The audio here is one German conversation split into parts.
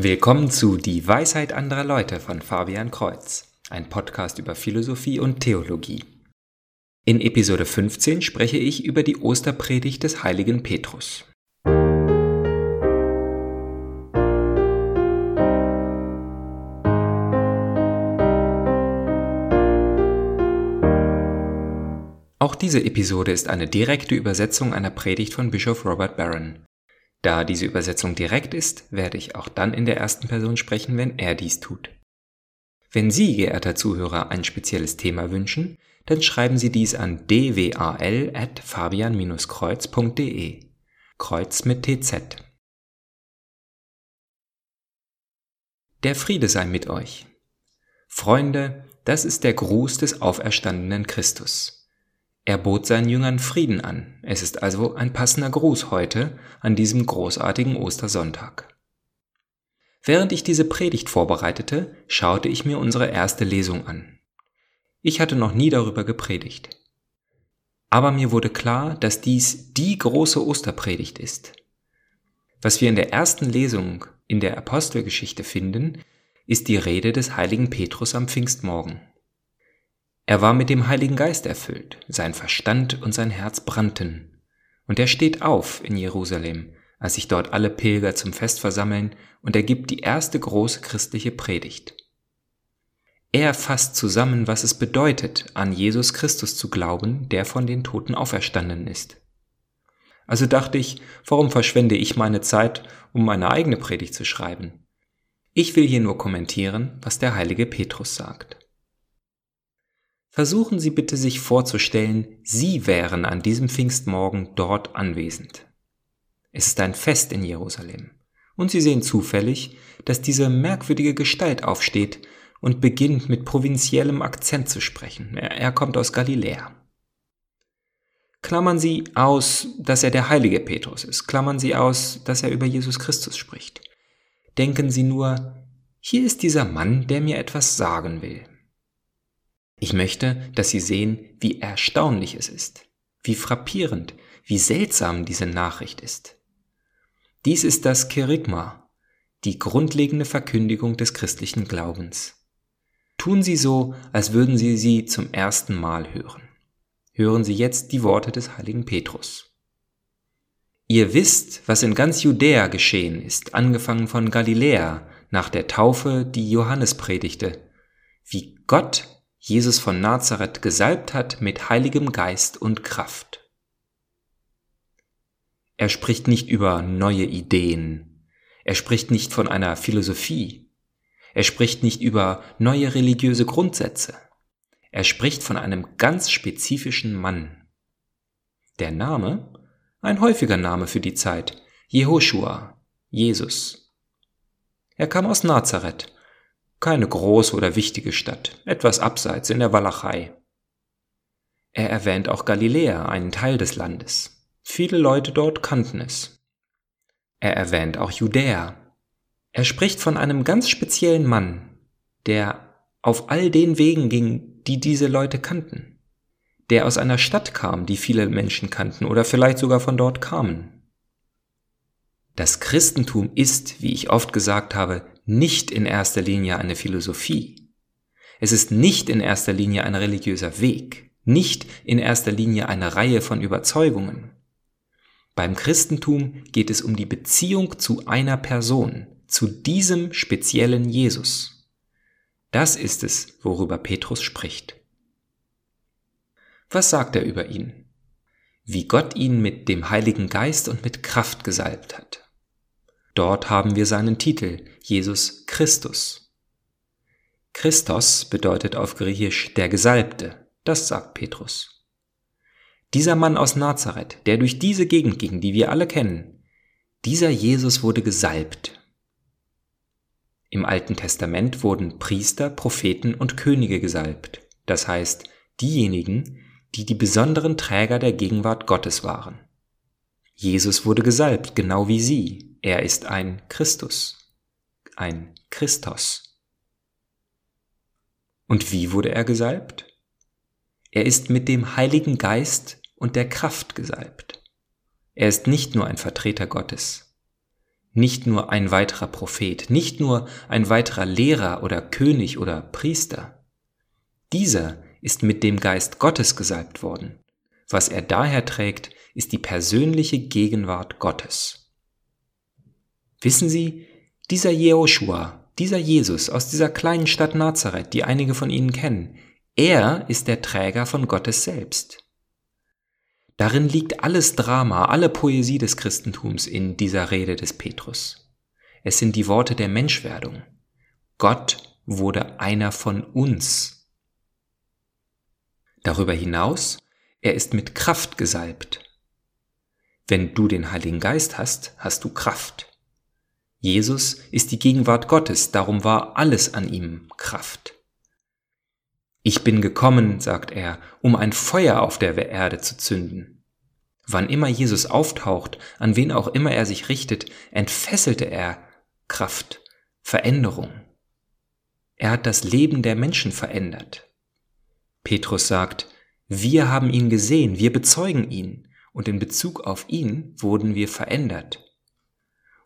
Willkommen zu Die Weisheit anderer Leute von Fabian Kreuz, ein Podcast über Philosophie und Theologie. In Episode 15 spreche ich über die Osterpredigt des heiligen Petrus. Auch diese Episode ist eine direkte Übersetzung einer Predigt von Bischof Robert Barron. Da diese Übersetzung direkt ist, werde ich auch dann in der ersten Person sprechen, wenn er dies tut. Wenn Sie, geehrter Zuhörer, ein spezielles Thema wünschen, dann schreiben Sie dies an dwal.fabian-kreuz.de. Kreuz mit TZ. Der Friede sei mit euch. Freunde, das ist der Gruß des auferstandenen Christus. Er bot seinen Jüngern Frieden an. Es ist also ein passender Gruß heute an diesem großartigen Ostersonntag. Während ich diese Predigt vorbereitete, schaute ich mir unsere erste Lesung an. Ich hatte noch nie darüber gepredigt. Aber mir wurde klar, dass dies die große Osterpredigt ist. Was wir in der ersten Lesung in der Apostelgeschichte finden, ist die Rede des heiligen Petrus am Pfingstmorgen. Er war mit dem Heiligen Geist erfüllt, sein Verstand und sein Herz brannten. Und er steht auf in Jerusalem, als sich dort alle Pilger zum Fest versammeln, und er gibt die erste große christliche Predigt. Er fasst zusammen, was es bedeutet, an Jesus Christus zu glauben, der von den Toten auferstanden ist. Also dachte ich, warum verschwende ich meine Zeit, um meine eigene Predigt zu schreiben? Ich will hier nur kommentieren, was der heilige Petrus sagt. Versuchen Sie bitte sich vorzustellen, Sie wären an diesem Pfingstmorgen dort anwesend. Es ist ein Fest in Jerusalem. Und Sie sehen zufällig, dass diese merkwürdige Gestalt aufsteht und beginnt mit provinziellem Akzent zu sprechen. Er, kommt aus Galiläa. Klammern Sie aus, dass er der heilige Petrus ist. Klammern Sie aus, dass er über Jesus Christus spricht. Denken Sie nur, hier ist dieser Mann, der mir etwas sagen will. Ich möchte, dass Sie sehen, wie erstaunlich es ist, wie frappierend, wie seltsam diese Nachricht ist. Dies ist das Kerygma, die grundlegende Verkündigung des christlichen Glaubens. Tun Sie so, als würden Sie sie zum ersten Mal hören. Hören Sie jetzt die Worte des heiligen Petrus. Ihr wisst, was in ganz Judäa geschehen ist, angefangen von Galiläa nach der Taufe, die Johannes predigte, wie Gott Jesus von Nazareth gesalbt hat mit heiligem Geist und Kraft. Er spricht nicht über neue Ideen, er spricht nicht von einer Philosophie, er spricht nicht über neue religiöse Grundsätze, er spricht von einem ganz spezifischen Mann. Der Name? Ein häufiger Name für die Zeit, Jehoshua, Jesus. Er kam aus Nazareth, keine große oder wichtige Stadt, etwas abseits in der Walachei. Er erwähnt auch Galiläa, einen Teil des Landes. Viele Leute dort kannten es. Er erwähnt auch Judäa. Er spricht von einem ganz speziellen Mann, der auf all den Wegen ging, die diese Leute kannten, der aus einer Stadt kam, die viele Menschen kannten oder vielleicht sogar von dort kamen. Das Christentum ist, wie ich oft gesagt habe, nicht in erster Linie eine Philosophie. Es ist nicht in erster Linie ein religiöser Weg, nicht in erster Linie eine Reihe von Überzeugungen. Beim Christentum geht es um die Beziehung zu einer Person, zu diesem speziellen Jesus. Das ist es, worüber Petrus spricht. Was sagt er über ihn? Wie Gott ihn mit dem Heiligen Geist und mit Kraft gesalbt hat. Dort haben wir seinen Titel, Jesus Christus. Christos bedeutet auf Griechisch der Gesalbte, das sagt Petrus. Dieser Mann aus Nazareth, der durch diese Gegend ging, die wir alle kennen, dieser Jesus wurde gesalbt. Im Alten Testament wurden Priester, Propheten und Könige gesalbt, das heißt diejenigen, die die besonderen Träger der Gegenwart Gottes waren. Jesus wurde gesalbt, genau wie sie, er ist ein Christus, ein Christos. Und wie wurde er gesalbt? Er ist mit dem Heiligen Geist und der Kraft gesalbt. Er ist nicht nur ein Vertreter Gottes. nicht nur ein weiterer Prophet, nicht nur ein weiterer Lehrer oder König oder Priester. Dieser ist mit dem Geist Gottes gesalbt worden. Was er daher trägt, ist die persönliche Gegenwart Gottes. Wissen Sie, dieser Jehoshua, dieser Jesus aus dieser kleinen Stadt Nazareth, die einige von Ihnen kennen, er ist der Träger von Gottes selbst. Darin liegt alles Drama, alle Poesie des Christentums in dieser Rede des Petrus. Es sind die Worte der Menschwerdung. Gott wurde einer von uns. Darüber hinaus, er ist mit Kraft gesalbt. Wenn du den Heiligen Geist hast, hast du Kraft. Jesus ist die Gegenwart Gottes, darum war alles an ihm Kraft. Ich bin gekommen, sagt er, um ein Feuer auf der Erde zu zünden. Wann immer Jesus auftaucht, an wen auch immer er sich richtet, entfesselte er Kraft, Veränderung. Er hat das Leben der Menschen verändert. Petrus sagt, wir haben ihn gesehen, wir bezeugen ihn, und in Bezug auf ihn wurden wir verändert.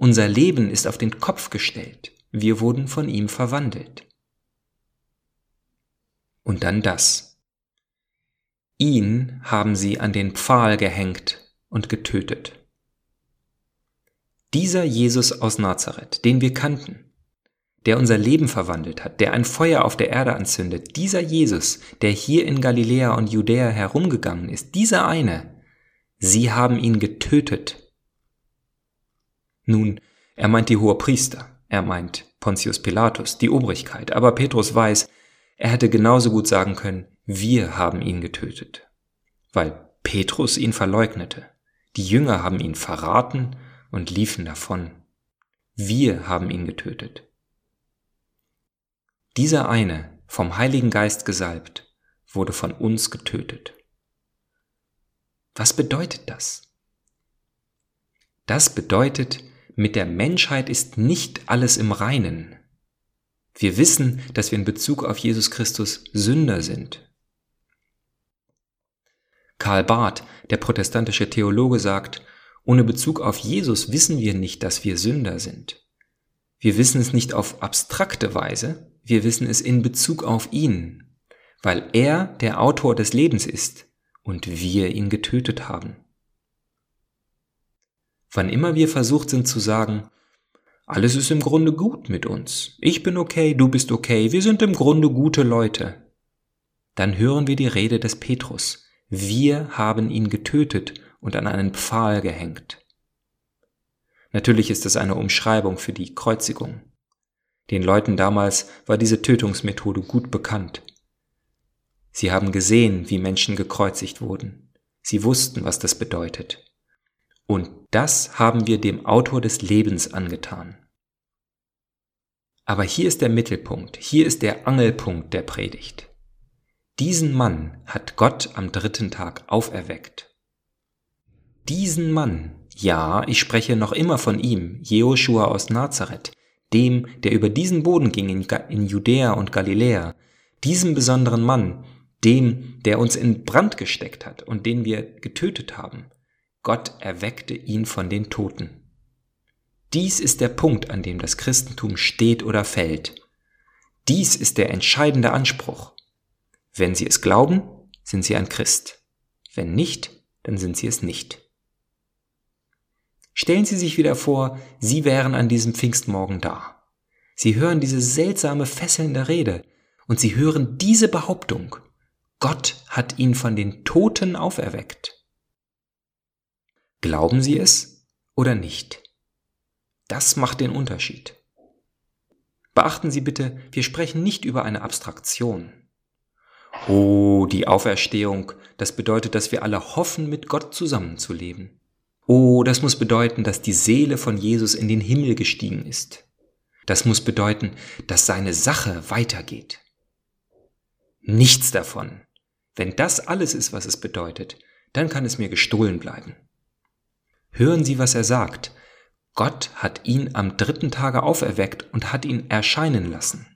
Unser Leben ist auf den Kopf gestellt, wir wurden von ihm verwandelt. Und dann das. Ihn haben sie an den Pfahl gehängt und getötet. Dieser Jesus aus Nazareth, den wir kannten, der unser Leben verwandelt hat, der ein Feuer auf der Erde anzündet, dieser Jesus, der hier in Galiläa und Judäa herumgegangen ist, dieser eine, sie haben ihn getötet. Nun, er meint die hohe Priester, er meint Pontius Pilatus, die Obrigkeit, aber Petrus weiß, er hätte genauso gut sagen können, wir haben ihn getötet, weil Petrus ihn verleugnete. Die Jünger haben ihn verraten und liefen davon. Wir haben ihn getötet. Dieser eine, vom Heiligen Geist gesalbt, wurde von uns getötet. Was bedeutet das? Das bedeutet, mit der Menschheit ist nicht alles im Reinen. Wir wissen, dass wir in Bezug auf Jesus Christus Sünder sind. Karl Barth, der protestantische Theologe, sagt, ohne Bezug auf Jesus wissen wir nicht, dass wir Sünder sind. Wir wissen es nicht auf abstrakte Weise, wir wissen es in Bezug auf ihn, weil er der Autor des Lebens ist und wir ihn getötet haben. Wann immer wir versucht sind zu sagen, alles ist im Grunde gut mit uns. Ich bin okay, du bist okay, wir sind im Grunde gute Leute. Dann hören wir die Rede des Petrus. Wir haben ihn getötet und an einen Pfahl gehängt. Natürlich ist es eine Umschreibung für die Kreuzigung. Den Leuten damals war diese Tötungsmethode gut bekannt. Sie haben gesehen, wie Menschen gekreuzigt wurden. Sie wussten, was das bedeutet. Und das haben wir dem Autor des Lebens angetan. Aber hier ist der Mittelpunkt, hier ist der Angelpunkt der Predigt. Diesen Mann hat Gott am dritten Tag auferweckt. Diesen Mann, ja, ich spreche noch immer von ihm, Jehoshua aus Nazareth, dem, der über diesen Boden ging in, in Judäa und Galiläa, diesem besonderen Mann, dem, der uns in Brand gesteckt hat und den wir getötet haben, Gott erweckte ihn von den Toten. Dies ist der Punkt, an dem das Christentum steht oder fällt. Dies ist der entscheidende Anspruch. Wenn Sie es glauben, sind Sie ein Christ. Wenn nicht, dann sind Sie es nicht. Stellen Sie sich wieder vor, Sie wären an diesem Pfingstmorgen da. Sie hören diese seltsame, fesselnde Rede und Sie hören diese Behauptung. Gott hat ihn von den Toten auferweckt. Glauben Sie es oder nicht? Das macht den Unterschied. Beachten Sie bitte, wir sprechen nicht über eine Abstraktion. Oh, die Auferstehung, das bedeutet, dass wir alle hoffen, mit Gott zusammenzuleben. Oh, das muss bedeuten, dass die Seele von Jesus in den Himmel gestiegen ist. Das muss bedeuten, dass seine Sache weitergeht. Nichts davon. Wenn das alles ist, was es bedeutet, dann kann es mir gestohlen bleiben. Hören Sie, was er sagt. Gott hat ihn am dritten Tage auferweckt und hat ihn erscheinen lassen.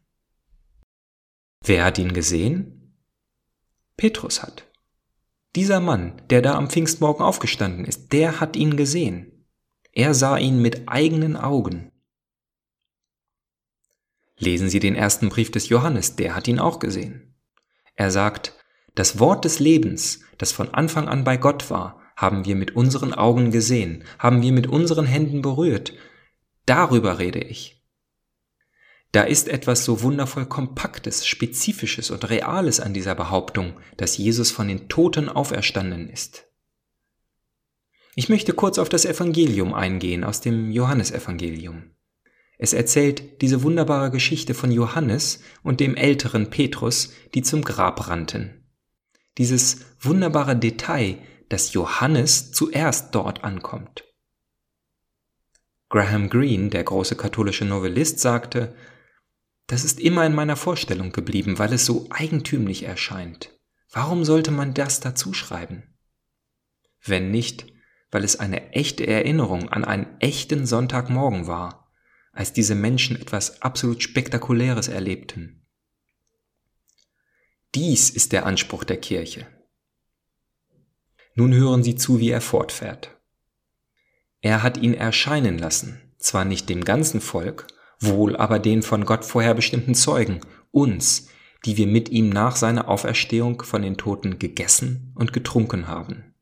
Wer hat ihn gesehen? Petrus hat. Dieser Mann, der da am Pfingstmorgen aufgestanden ist, der hat ihn gesehen. Er sah ihn mit eigenen Augen. Lesen Sie den ersten Brief des Johannes, der hat ihn auch gesehen. Er sagt, das Wort des Lebens, das von Anfang an bei Gott war, haben wir mit unseren Augen gesehen, haben wir mit unseren Händen berührt. Darüber rede ich. Da ist etwas so wundervoll Kompaktes, Spezifisches und Reales an dieser Behauptung, dass Jesus von den Toten auferstanden ist. Ich möchte kurz auf das Evangelium eingehen aus dem Johannesevangelium. Es erzählt diese wunderbare Geschichte von Johannes und dem älteren Petrus, die zum Grab rannten. Dieses wunderbare Detail, dass Johannes zuerst dort ankommt. Graham Greene, der große katholische Novellist, sagte, das ist immer in meiner Vorstellung geblieben, weil es so eigentümlich erscheint. Warum sollte man das dazu schreiben? Wenn nicht, weil es eine echte Erinnerung an einen echten Sonntagmorgen war, als diese Menschen etwas absolut Spektakuläres erlebten. Dies ist der Anspruch der Kirche. Nun hören Sie zu, wie er fortfährt. Er hat ihn erscheinen lassen, zwar nicht dem ganzen Volk, wohl aber den von Gott vorher bestimmten Zeugen, uns, die wir mit ihm nach seiner Auferstehung von den Toten gegessen und getrunken haben.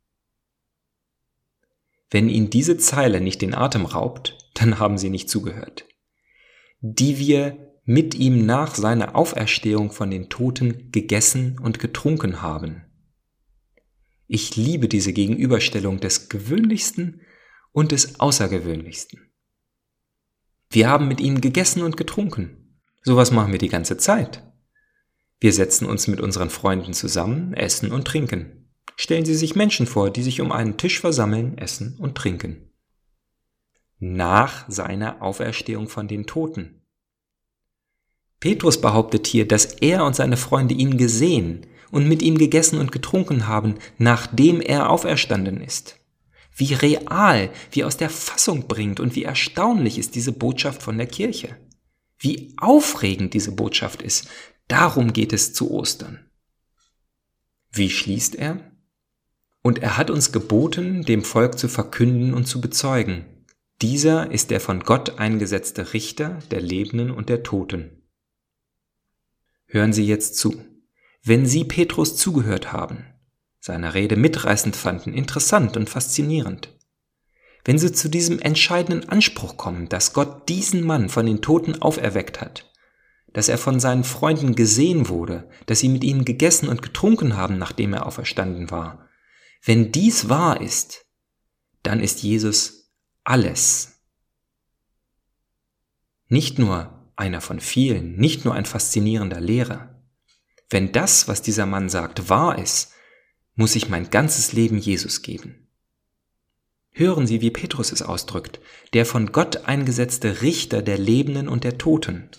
Wenn Ihnen diese Zeile nicht den Atem raubt, dann haben Sie nicht zugehört. Die wir mit ihm nach seiner Auferstehung von den Toten gegessen und getrunken haben. Ich liebe diese Gegenüberstellung des Gewöhnlichsten und des Außergewöhnlichsten. Wir haben mit ihm gegessen und getrunken. Sowas machen wir die ganze Zeit. Wir setzen uns mit unseren Freunden zusammen, essen und trinken. Stellen Sie sich Menschen vor, die sich um einen Tisch versammeln, essen und trinken. Nach seiner Auferstehung von den Toten. Petrus behauptet hier, dass er und seine Freunde ihn gesehen und mit ihm gegessen und getrunken haben, nachdem er auferstanden ist wie real, wie aus der Fassung bringt und wie erstaunlich ist diese Botschaft von der Kirche. Wie aufregend diese Botschaft ist. Darum geht es zu Ostern. Wie schließt er? Und er hat uns geboten, dem Volk zu verkünden und zu bezeugen. Dieser ist der von Gott eingesetzte Richter der Lebenden und der Toten. Hören Sie jetzt zu. Wenn Sie Petrus zugehört haben, seine Rede mitreißend fanden, interessant und faszinierend. Wenn sie zu diesem entscheidenden Anspruch kommen, dass Gott diesen Mann von den Toten auferweckt hat, dass er von seinen Freunden gesehen wurde, dass sie mit ihm gegessen und getrunken haben, nachdem er auferstanden war, wenn dies wahr ist, dann ist Jesus alles. Nicht nur einer von vielen, nicht nur ein faszinierender Lehrer. Wenn das, was dieser Mann sagt, wahr ist, muss ich mein ganzes Leben Jesus geben. Hören Sie, wie Petrus es ausdrückt, der von Gott eingesetzte Richter der Lebenden und der Toten.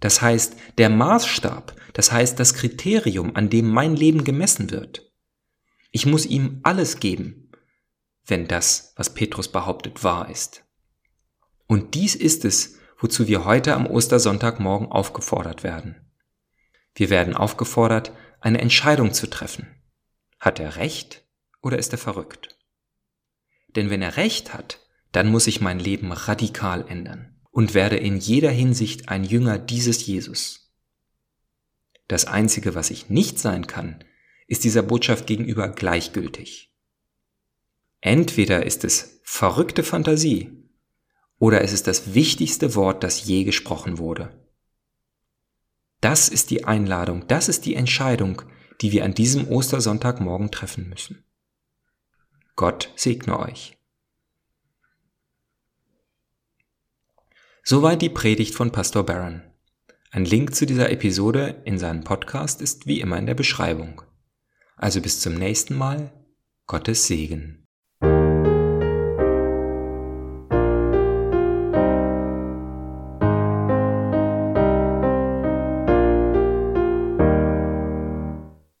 Das heißt, der Maßstab, das heißt das Kriterium, an dem mein Leben gemessen wird. Ich muss ihm alles geben, wenn das, was Petrus behauptet, wahr ist. Und dies ist es, wozu wir heute am Ostersonntagmorgen aufgefordert werden. Wir werden aufgefordert, eine Entscheidung zu treffen. Hat er recht oder ist er verrückt? Denn wenn er recht hat, dann muss ich mein Leben radikal ändern und werde in jeder Hinsicht ein Jünger dieses Jesus. Das Einzige, was ich nicht sein kann, ist dieser Botschaft gegenüber gleichgültig. Entweder ist es verrückte Fantasie oder es ist das wichtigste Wort, das je gesprochen wurde. Das ist die Einladung, das ist die Entscheidung, die wir an diesem Ostersonntagmorgen treffen müssen. Gott segne euch. Soweit die Predigt von Pastor Barron. Ein Link zu dieser Episode in seinem Podcast ist wie immer in der Beschreibung. Also bis zum nächsten Mal. Gottes Segen.